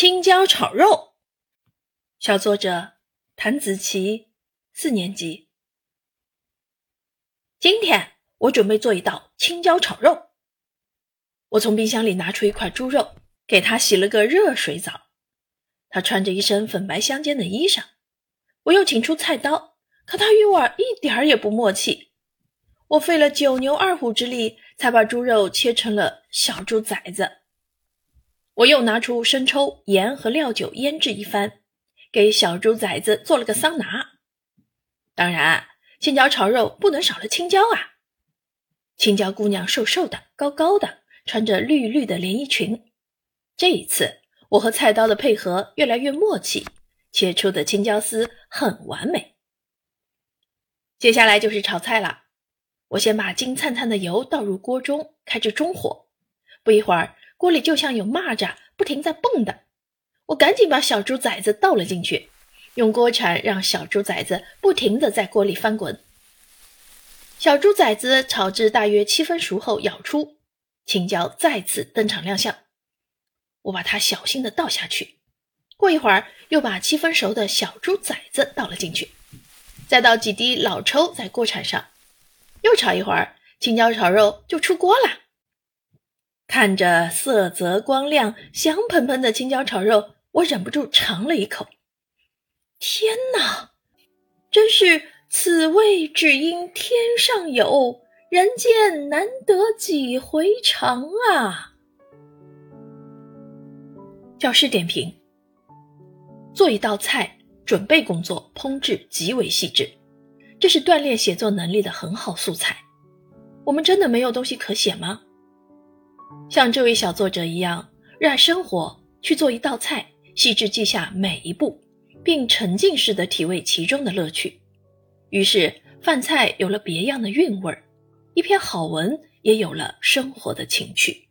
青椒炒肉，小作者谭子琪，四年级。今天我准备做一道青椒炒肉。我从冰箱里拿出一块猪肉，给它洗了个热水澡。它穿着一身粉白相间的衣裳。我又请出菜刀，可它与我一点儿也不默契。我费了九牛二虎之力，才把猪肉切成了小猪崽子。我又拿出生抽、盐和料酒腌制一番，给小猪崽子做了个桑拿。当然，青椒炒肉不能少了青椒啊！青椒姑娘瘦瘦的、高高的，穿着绿绿的连衣裙。这一次，我和菜刀的配合越来越默契，切出的青椒丝很完美。接下来就是炒菜了。我先把金灿灿的油倒入锅中，开至中火，不一会儿。锅里就像有蚂蚱不停在蹦的，我赶紧把小猪崽子倒了进去，用锅铲让小猪崽子不停的在锅里翻滚。小猪崽子炒至大约七分熟后舀出，青椒再次登场亮相。我把它小心的倒下去，过一会儿又把七分熟的小猪崽子倒了进去，再倒几滴老抽在锅铲上，又炒一会儿，青椒炒肉就出锅了。看着色泽光亮、香喷喷的青椒炒肉，我忍不住尝了一口。天哪，真是此味只应天上有人间难得几回尝啊！教师点评：做一道菜，准备工作、烹制极为细致，这是锻炼写作能力的很好素材。我们真的没有东西可写吗？像这位小作者一样热爱生活，去做一道菜，细致记下每一步，并沉浸式的体味其中的乐趣。于是饭菜有了别样的韵味儿，一篇好文也有了生活的情趣。